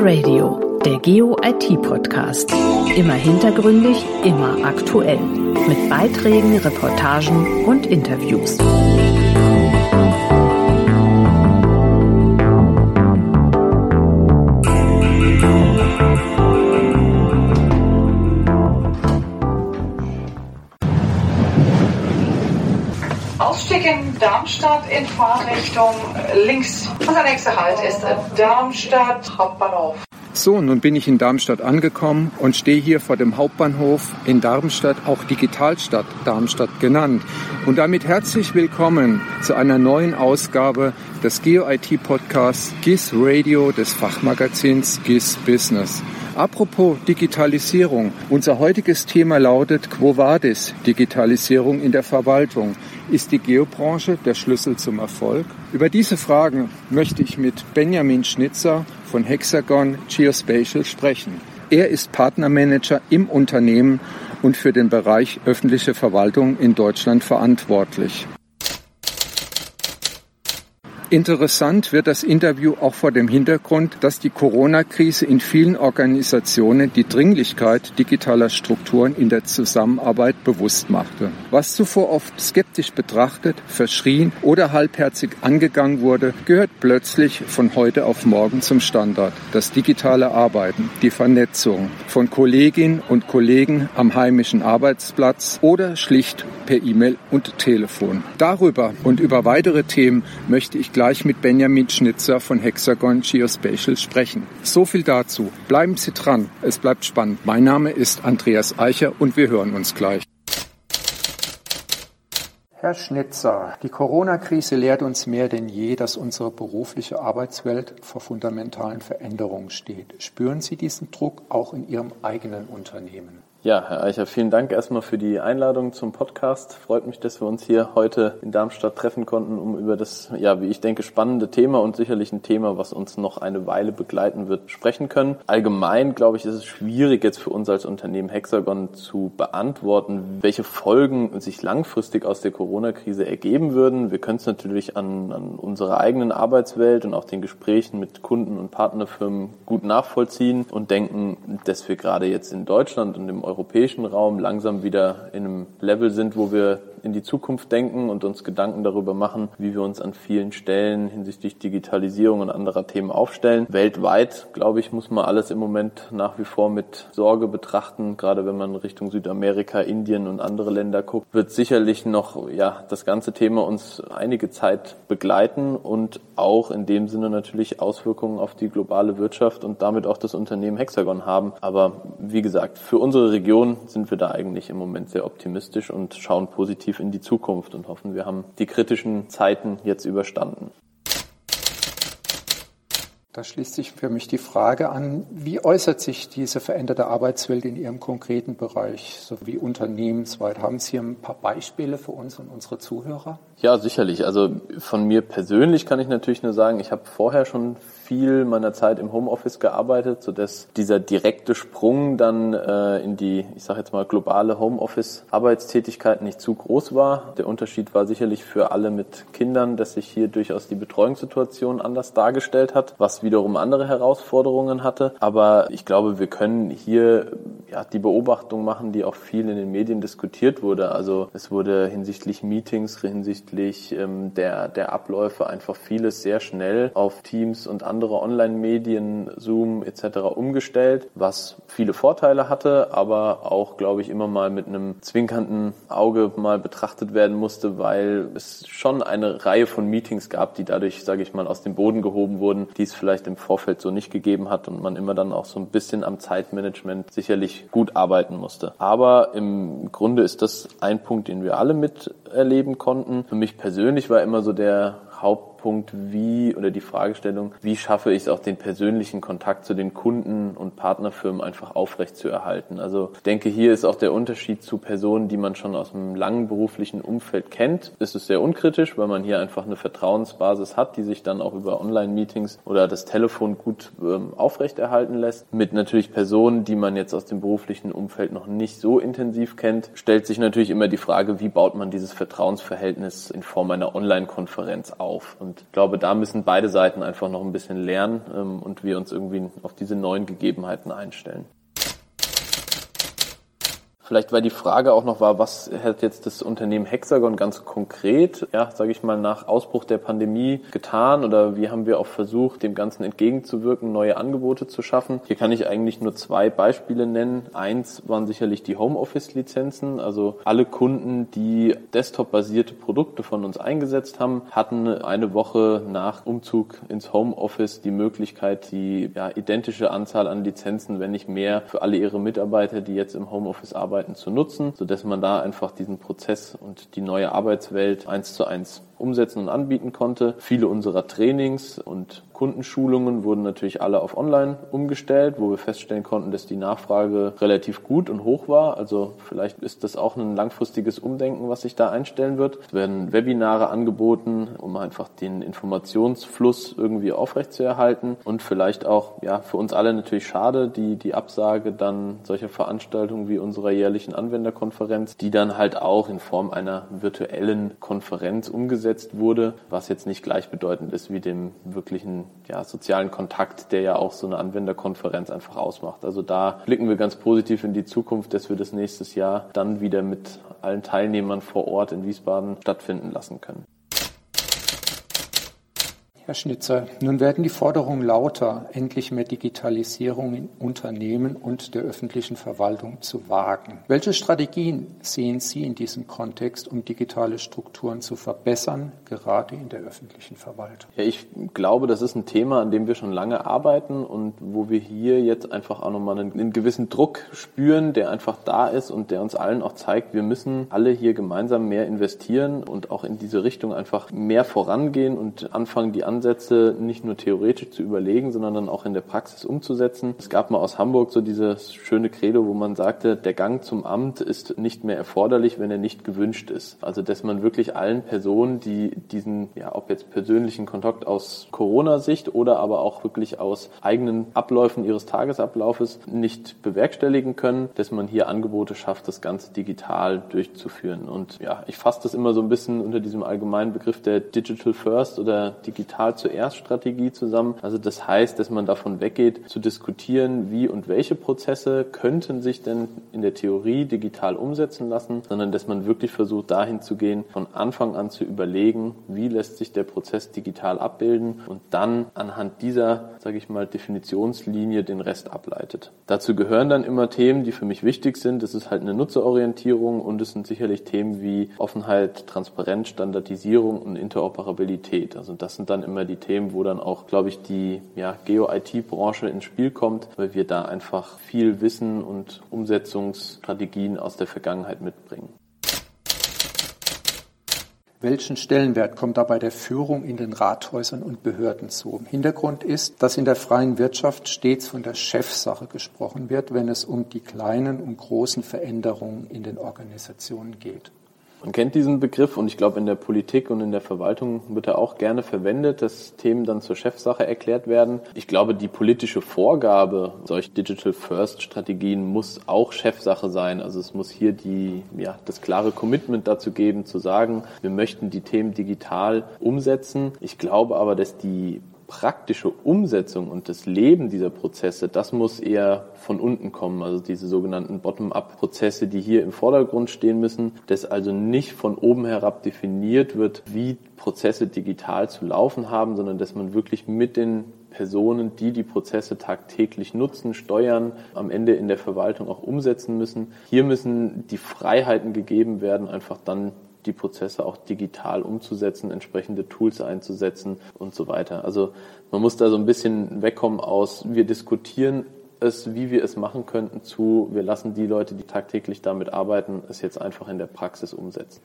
Radio, der Geo-IT-Podcast. Immer hintergründig, immer aktuell. Mit Beiträgen, Reportagen und Interviews. Darmstadt in Fahrrichtung links. Unser nächster Halt ist Darmstadt Hauptbahnhof. So, nun bin ich in Darmstadt angekommen und stehe hier vor dem Hauptbahnhof in Darmstadt, auch Digitalstadt Darmstadt genannt. Und damit herzlich willkommen zu einer neuen Ausgabe des GeoIT-Podcasts GIS Radio des Fachmagazins GIS Business. Apropos Digitalisierung. Unser heutiges Thema lautet Quo Vadis? Digitalisierung in der Verwaltung. Ist die Geobranche der Schlüssel zum Erfolg? Über diese Fragen möchte ich mit Benjamin Schnitzer von Hexagon Geospatial sprechen. Er ist Partnermanager im Unternehmen und für den Bereich öffentliche Verwaltung in Deutschland verantwortlich. Interessant wird das Interview auch vor dem Hintergrund, dass die Corona-Krise in vielen Organisationen die Dringlichkeit digitaler Strukturen in der Zusammenarbeit bewusst machte. Was zuvor oft skeptisch betrachtet, verschrien oder halbherzig angegangen wurde, gehört plötzlich von heute auf morgen zum Standard. Das digitale Arbeiten, die Vernetzung von Kolleginnen und Kollegen am heimischen Arbeitsplatz oder schlicht per E-Mail und Telefon. Darüber und über weitere Themen möchte ich gleich mit Benjamin Schnitzer von Hexagon Geospatial sprechen. So viel dazu. Bleiben Sie dran. Es bleibt spannend. Mein Name ist Andreas Eicher und wir hören uns gleich. Herr Schnitzer, die Corona-Krise lehrt uns mehr denn je, dass unsere berufliche Arbeitswelt vor fundamentalen Veränderungen steht. Spüren Sie diesen Druck auch in Ihrem eigenen Unternehmen? Ja, Herr Eicher, vielen Dank erstmal für die Einladung zum Podcast. Freut mich, dass wir uns hier heute in Darmstadt treffen konnten, um über das, ja, wie ich denke, spannende Thema und sicherlich ein Thema, was uns noch eine Weile begleiten wird, sprechen können. Allgemein, glaube ich, ist es schwierig jetzt für uns als Unternehmen Hexagon zu beantworten, welche Folgen sich langfristig aus der Corona-Krise ergeben würden. Wir können es natürlich an, an unserer eigenen Arbeitswelt und auch den Gesprächen mit Kunden und Partnerfirmen gut nachvollziehen und denken, dass wir gerade jetzt in Deutschland und im europäischen Raum langsam wieder in einem Level sind, wo wir in die Zukunft denken und uns Gedanken darüber machen, wie wir uns an vielen Stellen hinsichtlich Digitalisierung und anderer Themen aufstellen. Weltweit, glaube ich, muss man alles im Moment nach wie vor mit Sorge betrachten. Gerade wenn man Richtung Südamerika, Indien und andere Länder guckt, wird sicherlich noch, ja, das ganze Thema uns einige Zeit begleiten und auch in dem Sinne natürlich Auswirkungen auf die globale Wirtschaft und damit auch das Unternehmen Hexagon haben. Aber wie gesagt, für unsere Region sind wir da eigentlich im Moment sehr optimistisch und schauen positiv in die Zukunft und hoffen, wir haben die kritischen Zeiten jetzt überstanden. Da schließt sich für mich die Frage an, wie äußert sich diese veränderte Arbeitswelt in Ihrem konkreten Bereich, sowie unternehmensweit? Haben Sie ein paar Beispiele für uns und unsere Zuhörer? Ja, sicherlich. Also von mir persönlich kann ich natürlich nur sagen, ich habe vorher schon viel meiner Zeit im Homeoffice gearbeitet, sodass dieser direkte Sprung dann äh, in die, ich sage jetzt mal, globale Homeoffice-Arbeitstätigkeit nicht zu groß war. Der Unterschied war sicherlich für alle mit Kindern, dass sich hier durchaus die Betreuungssituation anders dargestellt hat, was wiederum andere Herausforderungen hatte. Aber ich glaube, wir können hier ja, die Beobachtung machen, die auch viel in den Medien diskutiert wurde. Also es wurde hinsichtlich Meetings, hinsichtlich ähm, der, der Abläufe einfach vieles sehr schnell auf Teams und andere Online-Medien, Zoom etc. umgestellt, was viele Vorteile hatte, aber auch, glaube ich, immer mal mit einem zwinkernden Auge mal betrachtet werden musste, weil es schon eine Reihe von Meetings gab, die dadurch, sage ich mal, aus dem Boden gehoben wurden, die es vielleicht im Vorfeld so nicht gegeben hat und man immer dann auch so ein bisschen am Zeitmanagement sicherlich gut arbeiten musste. Aber im Grunde ist das ein Punkt, den wir alle miterleben konnten. Für mich persönlich war immer so der Hauptpunkt, wie oder die Fragestellung, wie schaffe ich es auch den persönlichen Kontakt zu den Kunden und Partnerfirmen einfach aufrecht. Also ich denke, hier ist auch der Unterschied zu Personen, die man schon aus einem langen beruflichen Umfeld kennt. Ist es sehr unkritisch, weil man hier einfach eine Vertrauensbasis hat, die sich dann auch über Online-Meetings oder das Telefon gut ähm, aufrechterhalten lässt. Mit natürlich Personen, die man jetzt aus dem beruflichen Umfeld noch nicht so intensiv kennt, stellt sich natürlich immer die Frage, wie baut man dieses Vertrauensverhältnis in Form einer Online-Konferenz auf? Und Und ich glaube, da müssen beide Seiten einfach noch ein bisschen lernen ähm, und wir uns irgendwie auf diese neuen Gegebenheiten einstellen. Vielleicht, weil die Frage auch noch war, was hat jetzt das Unternehmen Hexagon ganz konkret, ja, sage ich mal, nach Ausbruch der Pandemie getan oder wie haben wir auch versucht, dem Ganzen entgegenzuwirken, neue Angebote zu schaffen? Hier kann ich eigentlich nur zwei Beispiele nennen. Eins waren sicherlich die Homeoffice-Lizenzen. Also alle Kunden, die Desktop-basierte Produkte von uns eingesetzt haben, hatten eine Woche nach Umzug ins Homeoffice die Möglichkeit, die ja, identische Anzahl an Lizenzen, wenn nicht mehr, für alle ihre Mitarbeiter, die jetzt im Homeoffice arbeiten, Arbeiten zu nutzen, sodass man da einfach diesen Prozess und die neue Arbeitswelt eins zu eins umsetzen und anbieten konnte. Viele unserer Trainings und Kundenschulungen wurden natürlich alle auf Online umgestellt, wo wir feststellen konnten, dass die Nachfrage relativ gut und hoch war. Also vielleicht ist das auch ein langfristiges Umdenken, was sich da einstellen wird. Es werden Webinare angeboten, um einfach den Informationsfluss irgendwie aufrechtzuerhalten und vielleicht auch, ja, für uns alle natürlich schade, die, die Absage dann solcher Veranstaltungen wie unserer jährlichen Anwenderkonferenz, die dann halt auch in Form einer virtuellen Konferenz umgesetzt umgesetzt wurde, was jetzt nicht gleichbedeutend ist wie dem wirklichen ja, sozialen Kontakt, der ja auch so eine Anwenderkonferenz einfach ausmacht. Also da blicken wir ganz positiv in die Zukunft, dass wir das nächstes Jahr dann wieder mit allen Teilnehmern vor Ort in Wiesbaden stattfinden lassen können. Herr Schnitzer, nun werden die Forderungen lauter, endlich mehr Digitalisierung in Unternehmen und der öffentlichen Verwaltung zu wagen. Welche Strategien sehen Sie in diesem Kontext, um digitale Strukturen zu verbessern, gerade in der öffentlichen Verwaltung? Ja, ich glaube, das ist ein Thema, an dem wir schon lange arbeiten und wo wir hier jetzt einfach auch nochmal einen, einen gewissen Druck spüren, der einfach da ist und der uns allen auch zeigt, wir müssen alle hier gemeinsam mehr investieren und auch in diese Richtung einfach mehr vorangehen und anfangen, die Ansätze nicht nur theoretisch zu überlegen, sondern dann auch in der Praxis umzusetzen. Es gab mal aus Hamburg so dieses schöne Credo, wo man sagte, der Gang zum Amt ist nicht mehr erforderlich, wenn er nicht gewünscht ist. Also dass man wirklich allen Personen, die diesen, ja, ob jetzt persönlichen Kontakt aus Corona-Sicht oder aber auch wirklich aus eigenen Abläufen ihres Tagesablaufes nicht bewerkstelligen können, dass man hier Angebote schafft, das Ganze digital durchzuführen. Und ja, ich fasse das immer so ein bisschen unter diesem allgemeinen Begriff der Digital First oder Digital digital zuerst Strategie zusammen. Also das heißt, dass man davon weggeht, zu diskutieren, wie und welche Prozesse könnten sich denn in der Theorie digital umsetzen lassen, sondern dass man wirklich versucht, dahin zu gehen, von Anfang an zu überlegen, wie lässt sich der Prozess digital abbilden und dann anhand dieser, sage ich mal, Definitionslinie den Rest ableitet. Dazu gehören dann immer Themen, die für mich wichtig sind. Das ist halt eine Nutzerorientierung und es sind sicherlich Themen wie Offenheit, Transparenz, Standardisierung und Interoperabilität. Also das sind dann immer immer die Themen, wo dann auch, glaube ich, die ja, Geo-IT-Branche ins Spiel kommt, weil wir da einfach viel Wissen und Umsetzungsstrategien aus der Vergangenheit mitbringen. Welchen Stellenwert kommt dabei der Führung in den Rathäusern und Behörden zu? Hintergrund ist, dass in der freien Wirtschaft stets von der Chefsache gesprochen wird, wenn es um die kleinen und großen Veränderungen in den Organisationen geht. Man kennt diesen Begriff und ich glaube, in der Politik und in der Verwaltung wird er auch gerne verwendet, dass Themen dann zur Chefsache erklärt werden. Ich glaube, die politische Vorgabe solch Digital First Strategien muss auch Chefsache sein. Also es muss hier die, ja, das klare Commitment dazu geben, zu sagen, wir möchten die Themen digital umsetzen. Ich glaube aber, dass die praktische Umsetzung und das Leben dieser Prozesse, das muss eher von unten kommen. Also diese sogenannten Bottom-up-Prozesse, die hier im Vordergrund stehen müssen, dass also nicht von oben herab definiert wird, wie Prozesse digital zu laufen haben, sondern dass man wirklich mit den Personen, die die Prozesse tagtäglich nutzen, steuern, am Ende in der Verwaltung auch umsetzen müssen. Hier müssen die Freiheiten gegeben werden, einfach dann die Prozesse auch digital umzusetzen, entsprechende Tools einzusetzen und so weiter. Also man muss da so ein bisschen wegkommen aus, wir diskutieren es, wie wir es machen könnten, zu, wir lassen die Leute, die tagtäglich damit arbeiten, es jetzt einfach in der Praxis umsetzen.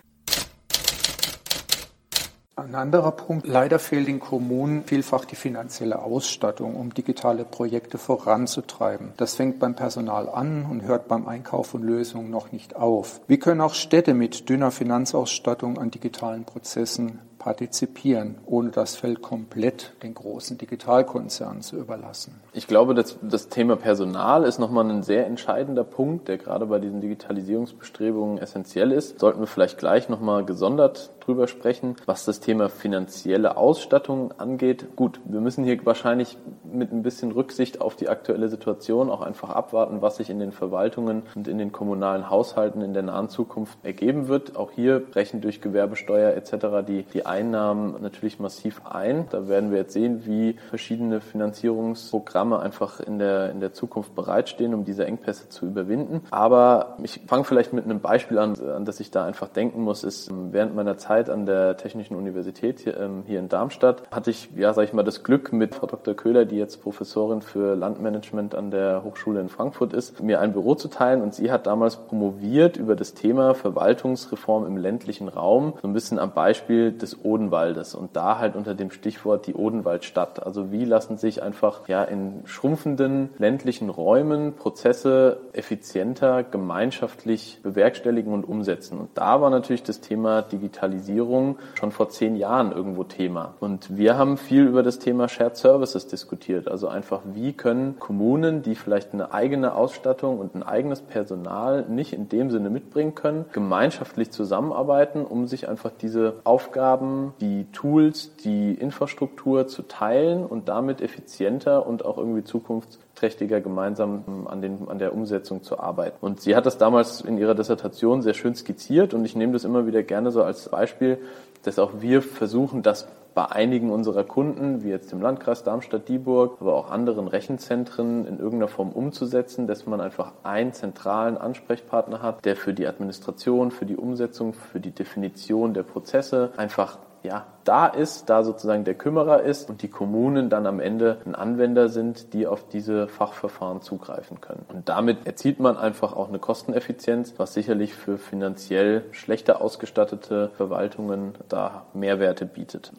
Ein anderer Punkt, leider fehlt den Kommunen vielfach die finanzielle Ausstattung, um digitale Projekte voranzutreiben. Das fängt beim Personal an und hört beim Einkauf von Lösungen noch nicht auf. Wie können auch Städte mit dünner Finanzausstattung an digitalen Prozessen partizipieren, ohne das Feld komplett den großen Digitalkonzernen zu überlassen? Ich glaube, dass das Thema Personal ist nochmal ein sehr entscheidender Punkt, der gerade bei diesen Digitalisierungsbestrebungen essentiell ist. Sollten wir vielleicht gleich nochmal gesondert drüber sprechen. Was das Thema finanzielle Ausstattung angeht, gut, wir müssen hier wahrscheinlich mit ein bisschen Rücksicht auf die aktuelle Situation auch einfach abwarten, was sich in den Verwaltungen und in den kommunalen Haushalten in der nahen Zukunft ergeben wird. Auch hier brechen durch Gewerbesteuer etc. die, die Einnahmen natürlich massiv ein. Da werden wir jetzt sehen, wie verschiedene Finanzierungsprogramme einfach in der, in der Zukunft bereitstehen, um diese Engpässe zu überwinden. Aber ich fange vielleicht mit einem Beispiel an, an das ich da einfach denken muss, ist während meiner Zeit an der Technischen Universität hier, ähm, hier in Darmstadt hatte ich, ja, sage ich mal, das Glück mit Frau Dr. Köhler, die jetzt Professorin für Landmanagement an der Hochschule in Frankfurt ist, mir ein Büro zu teilen und sie hat damals promoviert über das Thema Verwaltungsreform im ländlichen Raum, so ein bisschen am Beispiel des Odenwaldes und da halt unter dem Stichwort die Odenwaldstadt. Also wie lassen sich einfach ja in schrumpfenden ländlichen Räumen Prozesse effizienter gemeinschaftlich bewerkstelligen und umsetzen. Und da war natürlich das Thema Digitalisierung schon vor zehn Jahren irgendwo Thema. Und wir haben viel über das Thema Shared Services diskutiert. Also einfach, wie können Kommunen, die vielleicht eine eigene Ausstattung und ein eigenes Personal nicht in dem Sinne mitbringen können, gemeinschaftlich zusammenarbeiten, um sich einfach diese Aufgaben, die Tools, die Infrastruktur zu teilen und damit effizienter und auch irgendwie zukunftsträchtiger gemeinsam an, den, an der Umsetzung zu arbeiten. Und sie hat das damals in ihrer Dissertation sehr schön skizziert und ich nehme das immer wieder gerne so als Beispiel, dass auch wir versuchen, das bei einigen unserer Kunden, wie jetzt dem Landkreis Darmstadt-Dieburg, aber auch anderen Rechenzentren in irgendeiner Form umzusetzen, dass man einfach einen zentralen Ansprechpartner hat, der für die Administration, für die Umsetzung, für die Definition der Prozesse einfach ja, da ist, da sozusagen der Kümmerer ist und die Kommunen dann am Ende ein Anwender sind, die auf diese Fachverfahren zugreifen können. Und damit erzielt man einfach auch eine Kosteneffizienz, was sicherlich für finanziell schlechter ausgestattete Verwaltungen da Mehrwerte bietet.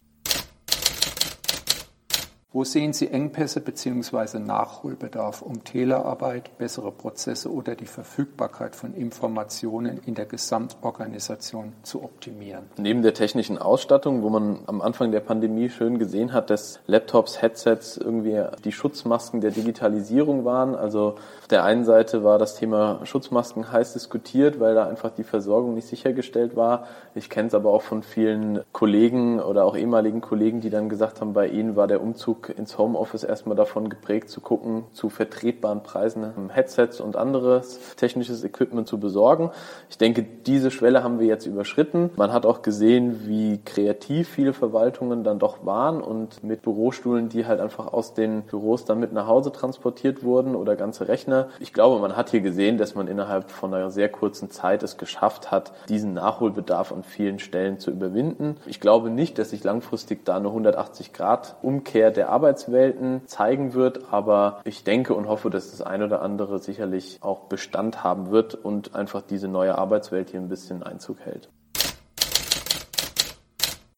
Wo sehen Sie Engpässe bzw. Nachholbedarf, um Telearbeit, bessere Prozesse oder die Verfügbarkeit von Informationen in der Gesamtorganisation zu optimieren? Neben der technischen Ausstattung, wo man am Anfang der Pandemie schön gesehen hat, dass Laptops, Headsets irgendwie die Schutzmasken der Digitalisierung waren. Also auf der einen Seite war das Thema Schutzmasken heiß diskutiert, weil da einfach die Versorgung nicht sichergestellt war. Ich kenne es aber auch von vielen Kollegen oder auch ehemaligen Kollegen, die dann gesagt haben, bei ihnen war der Umzug ins Homeoffice erstmal davon geprägt, zu gucken, zu vertretbaren Preisen Headsets und anderes technisches Equipment zu besorgen. Ich denke, diese Schwelle haben wir jetzt überschritten. Man hat auch gesehen, wie kreativ viele Verwaltungen dann doch waren und mit Bürostuhlen, die halt einfach aus den Büros dann mit nach Hause transportiert wurden oder ganze Rechner. Ich glaube, man hat hier gesehen, dass man innerhalb von einer sehr kurzen Zeit es geschafft hat, diesen Nachholbedarf an vielen Stellen zu überwinden. Ich glaube nicht, dass sich langfristig da eine 180 Grad Umkehr der Arbeitswelten zeigen wird. Aber ich denke und hoffe, dass das ein oder andere sicherlich auch Bestand haben wird und einfach diese neue Arbeitswelt hier ein bisschen Einzug hält.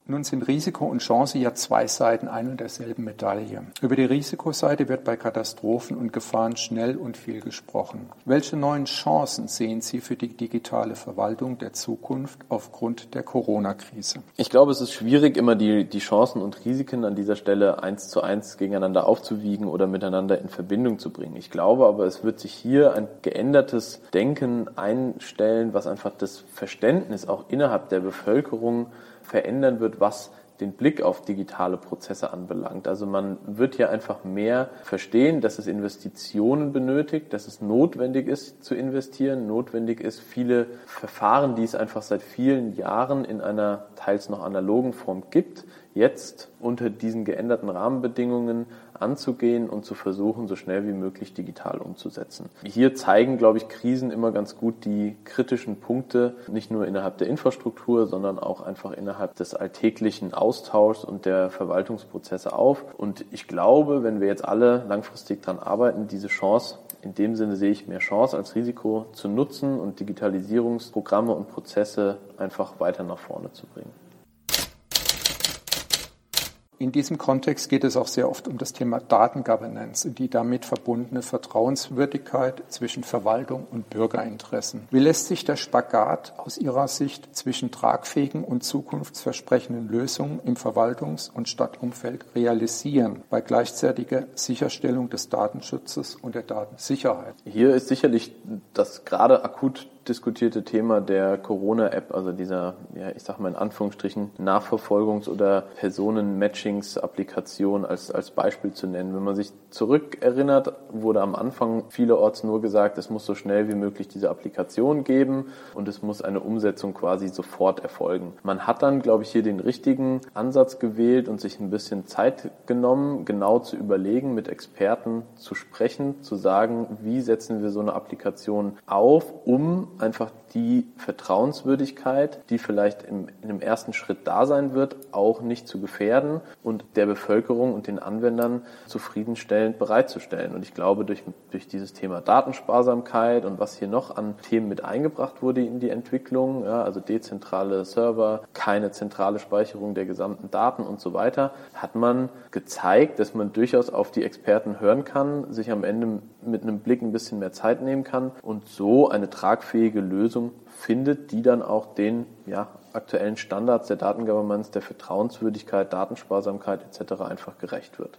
Nun sind Risiko und Chance ja zwei Seiten ein und derselben Medaille. Über die Risikoseite wird bei Katastrophen und Gefahren schnell und viel gesprochen. Welche neuen Chancen sehen Sie für die digitale Verwaltung der Zukunft aufgrund der Corona-Krise? Ich glaube, es ist schwierig, immer die, die Chancen und Risiken an dieser Stelle eins zu eins gegeneinander aufzuwiegen oder miteinander in Verbindung zu bringen. Ich glaube aber, es wird sich hier ein geändertes Denken einstellen, was einfach das Verständnis auch innerhalb der Bevölkerung verändern wird, was den Blick auf digitale Prozesse anbelangt. Also man wird hier einfach mehr verstehen, dass es Investitionen benötigt, dass es notwendig ist zu investieren, notwendig ist, viele Verfahren, die es einfach seit vielen Jahren in einer teils noch analogen Form gibt, jetzt unter diesen geänderten Rahmenbedingungen anzugehen und zu versuchen, so schnell wie möglich digital umzusetzen. Hier zeigen, glaube ich, Krisen immer ganz gut die kritischen Punkte, nicht nur innerhalb der Infrastruktur, sondern auch einfach innerhalb des alltäglichen Austauschs und der Verwaltungsprozesse auf. Und ich glaube, wenn wir jetzt alle langfristig daran arbeiten, diese Chance in dem Sinne sehe ich mehr Chance als Risiko zu nutzen und Digitalisierungsprogramme und Prozesse einfach weiter nach vorne zu bringen. In diesem Kontext geht es auch sehr oft um das Thema Datengovernance und die damit verbundene Vertrauenswürdigkeit zwischen Verwaltung und Bürgerinteressen. Wie lässt sich der Spagat aus Ihrer Sicht zwischen tragfähigen und zukunftsversprechenden Lösungen im Verwaltungs- und Stadtumfeld realisieren bei gleichzeitiger Sicherstellung des Datenschutzes und der Datensicherheit? Hier ist sicherlich das gerade akut diskutierte Thema der Corona-App, also dieser, ja, ich sag mal in Anführungsstrichen, Nachverfolgungs- oder Personen-Matchings-Applikation als, als Beispiel zu nennen. Wenn man sich zurückerinnert, wurde am Anfang vielerorts nur gesagt, es muss so schnell wie möglich diese Applikation geben und es muss eine Umsetzung quasi sofort erfolgen. Man hat dann, glaube ich, hier den richtigen Ansatz gewählt und sich ein bisschen Zeit genommen, genau zu überlegen, mit Experten zu sprechen, zu sagen, wie setzen wir so eine Applikation auf, um einfach die Vertrauenswürdigkeit, die vielleicht im, in einem ersten Schritt da sein wird, auch nicht zu gefährden und der Bevölkerung und den Anwendern zufriedenstellend bereitzustellen. Und ich glaube, durch, durch dieses Thema Datensparsamkeit und was hier noch an Themen mit eingebracht wurde in die Entwicklung, ja, also dezentrale Server, keine zentrale Speicherung der gesamten Daten und so weiter, hat man gezeigt, dass man durchaus auf die Experten hören kann, sich am Ende mit einem Blick ein bisschen mehr Zeit nehmen kann und so eine tragfähige Lösung findet, die dann auch den ja, aktuellen Standards der Datengovernance, der Vertrauenswürdigkeit, Datensparsamkeit etc. einfach gerecht wird.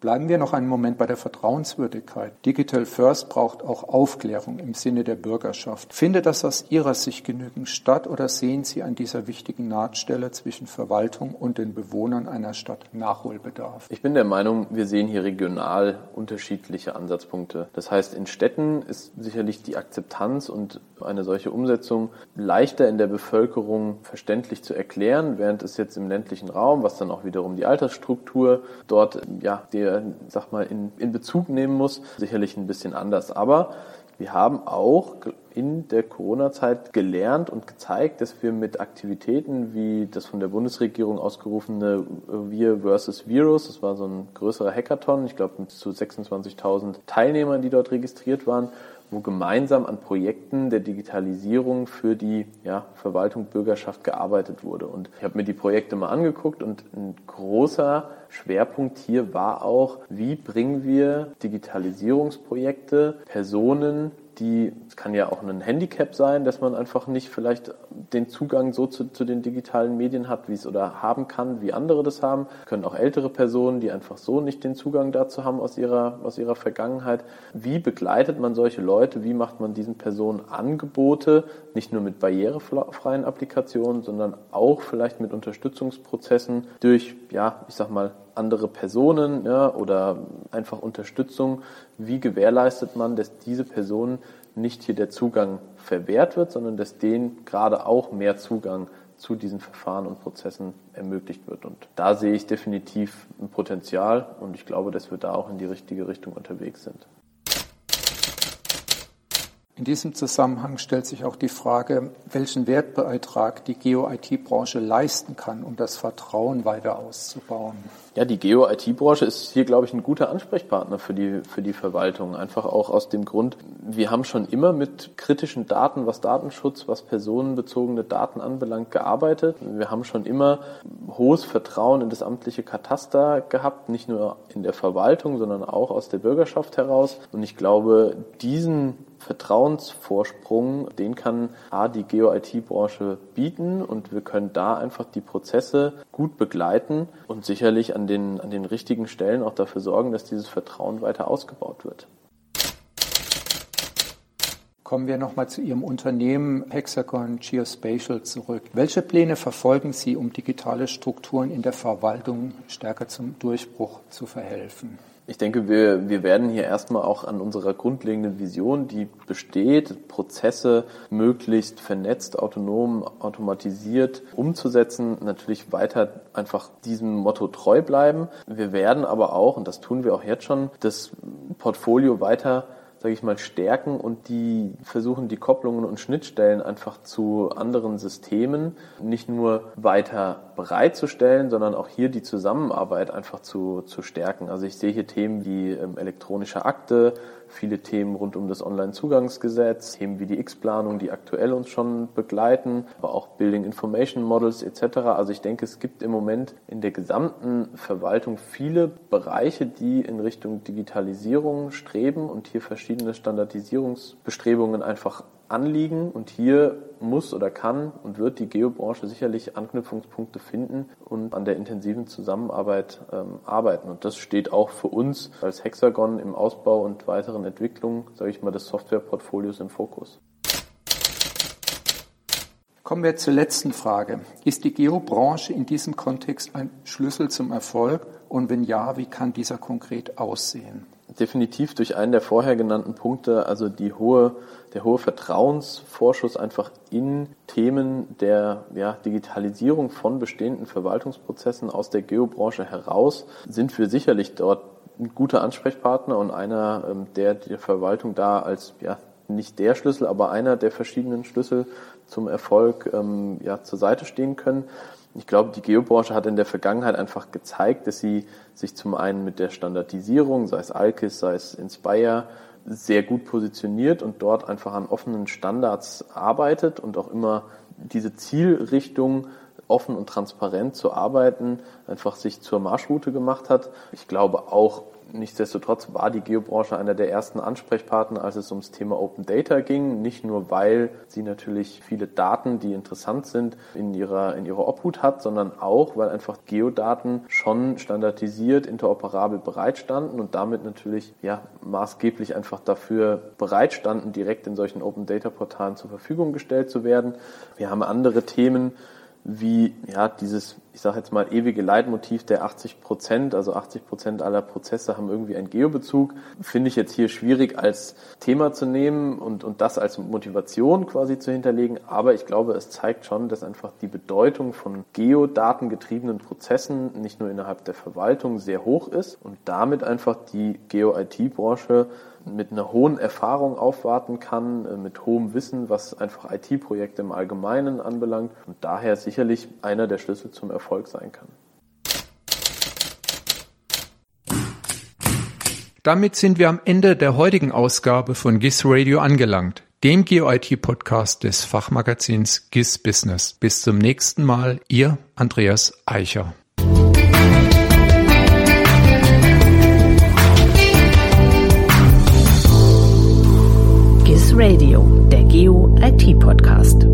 Bleiben wir noch einen Moment bei der Vertrauenswürdigkeit. Digital First braucht auch Aufklärung im Sinne der Bürgerschaft. Findet das aus Ihrer Sicht genügend statt oder sehen Sie an dieser wichtigen Nahtstelle zwischen Verwaltung und den Bewohnern einer Stadt Nachholbedarf? Ich bin der Meinung, wir sehen hier regional unterschiedliche Ansatzpunkte. Das heißt, in Städten ist sicherlich die Akzeptanz und eine solche Umsetzung leichter in der Bevölkerung verständlich zu erklären, während es jetzt im ländlichen Raum, was dann auch wiederum die Altersstruktur dort ja, der sag mal, in, in Bezug nehmen muss, sicherlich ein bisschen anders. Aber wir haben auch in der Corona-Zeit gelernt und gezeigt, dass wir mit Aktivitäten wie das von der Bundesregierung ausgerufene Wir versus Virus, das war so ein größerer Hackathon, ich glaube mit zu 26.000 Teilnehmern, die dort registriert waren, wo gemeinsam an Projekten der Digitalisierung für die ja, Verwaltung Bürgerschaft gearbeitet wurde. Und ich habe mir die Projekte mal angeguckt und ein großer Schwerpunkt hier war auch, wie bringen wir Digitalisierungsprojekte Personen die, es kann ja auch ein Handicap sein, dass man einfach nicht vielleicht den Zugang so zu, zu den digitalen Medien hat, wie es oder haben kann, wie andere das haben. Können auch ältere Personen, die einfach so nicht den Zugang dazu haben aus ihrer, aus ihrer Vergangenheit. Wie begleitet man solche Leute? Wie macht man diesen Personen Angebote? Nicht nur mit barrierefreien Applikationen, sondern auch vielleicht mit Unterstützungsprozessen durch, ja, ich sag mal, andere Personen ja, oder einfach Unterstützung. Wie gewährleistet man, dass diese Personen nicht hier der Zugang verwehrt wird, sondern dass denen gerade auch mehr Zugang zu diesen Verfahren und Prozessen ermöglicht wird. Und da sehe ich definitiv ein Potenzial und ich glaube, dass wir da auch in die richtige Richtung unterwegs sind. In diesem Zusammenhang stellt sich auch die Frage, welchen Wertbeitrag die Geo-IT-Branche leisten kann, um das Vertrauen weiter auszubauen. Ja, die Geo-IT-Branche ist hier, glaube ich, ein guter Ansprechpartner für die, für die Verwaltung. Einfach auch aus dem Grund, wir haben schon immer mit kritischen Daten, was Datenschutz, was personenbezogene Daten anbelangt, gearbeitet. Wir haben schon immer hohes Vertrauen in das amtliche Kataster gehabt, nicht nur in der Verwaltung, sondern auch aus der Bürgerschaft heraus. Und ich glaube, diesen Vertrauensvorsprung, den kann A, die Geo-IT-Branche bieten und wir können da einfach die Prozesse gut begleiten und sicherlich an den, an den richtigen Stellen auch dafür sorgen, dass dieses Vertrauen weiter ausgebaut wird. Kommen wir nochmal zu Ihrem Unternehmen Hexagon Geospatial zurück. Welche Pläne verfolgen Sie, um digitale Strukturen in der Verwaltung stärker zum Durchbruch zu verhelfen? Ich denke, wir, wir werden hier erstmal auch an unserer grundlegenden Vision, die besteht, Prozesse möglichst vernetzt, autonom, automatisiert umzusetzen, natürlich weiter einfach diesem Motto treu bleiben. Wir werden aber auch, und das tun wir auch jetzt schon, das Portfolio weiter sage ich mal, stärken und die versuchen, die Kopplungen und Schnittstellen einfach zu anderen Systemen nicht nur weiter bereitzustellen, sondern auch hier die Zusammenarbeit einfach zu, zu stärken. Also ich sehe hier Themen wie ähm, elektronische Akte, viele Themen rund um das Onlinezugangsgesetz, Themen wie die X-Planung, die aktuell uns schon begleiten, aber auch Building Information Models etc. Also ich denke, es gibt im Moment in der gesamten Verwaltung viele Bereiche, die in Richtung Digitalisierung streben und hier verschiedene Standardisierungsbestrebungen einfach anliegen. Und hier muss oder kann und wird die Geobranche sicherlich Anknüpfungspunkte finden und an der intensiven Zusammenarbeit ähm, arbeiten. Und das steht auch für uns als Hexagon im Ausbau und weiteren Entwicklung, sage ich mal, des Softwareportfolios im Fokus. Kommen wir zur letzten Frage. Ist die Geobranche in diesem Kontext ein Schlüssel zum Erfolg? Und wenn ja, wie kann dieser konkret aussehen? Definitiv durch einen der vorher genannten Punkte, also die hohe, der hohe Vertrauensvorschuss einfach in Themen der ja, Digitalisierung von bestehenden Verwaltungsprozessen aus der Geobranche heraus, sind wir sicherlich dort ein guter Ansprechpartner und einer, ähm, der die Verwaltung da als ja, nicht der Schlüssel, aber einer der verschiedenen Schlüssel zum Erfolg ähm, ja, zur Seite stehen können. Ich glaube, die Geobranche hat in der Vergangenheit einfach gezeigt, dass sie sich zum einen mit der Standardisierung, sei es Alkis, sei es Inspire, sehr gut positioniert und dort einfach an offenen Standards arbeitet und auch immer diese Zielrichtung offen und transparent zu arbeiten, einfach sich zur Marschroute gemacht hat. Ich glaube auch, Nichtsdestotrotz war die Geobranche einer der ersten Ansprechpartner, als es ums Thema Open Data ging. Nicht nur, weil sie natürlich viele Daten, die interessant sind, in ihrer, in ihrer Obhut hat, sondern auch, weil einfach Geodaten schon standardisiert, interoperabel bereitstanden und damit natürlich, ja, maßgeblich einfach dafür bereitstanden, direkt in solchen Open Data Portalen zur Verfügung gestellt zu werden. Wir haben andere Themen, wie ja dieses, ich sage jetzt mal, ewige Leitmotiv der 80 Prozent, also 80 Prozent aller Prozesse haben irgendwie einen Geobezug, finde ich jetzt hier schwierig als Thema zu nehmen und, und das als Motivation quasi zu hinterlegen. Aber ich glaube, es zeigt schon, dass einfach die Bedeutung von geodatengetriebenen Prozessen nicht nur innerhalb der Verwaltung sehr hoch ist und damit einfach die Geo-IT-Branche mit einer hohen Erfahrung aufwarten kann, äh, mit hohem Wissen, was einfach IT-Projekte im Allgemeinen anbelangt und daher sicherlich einer der Schlüssel zum Erfolg sein kann. Damit sind wir am Ende der heutigen Ausgabe von GIS Radio angelangt, dem GeoIT-Podcast des Fachmagazins GIS Business. Bis zum nächsten Mal, Ihr Andreas Eicher. Radio, der Geo IT Podcast.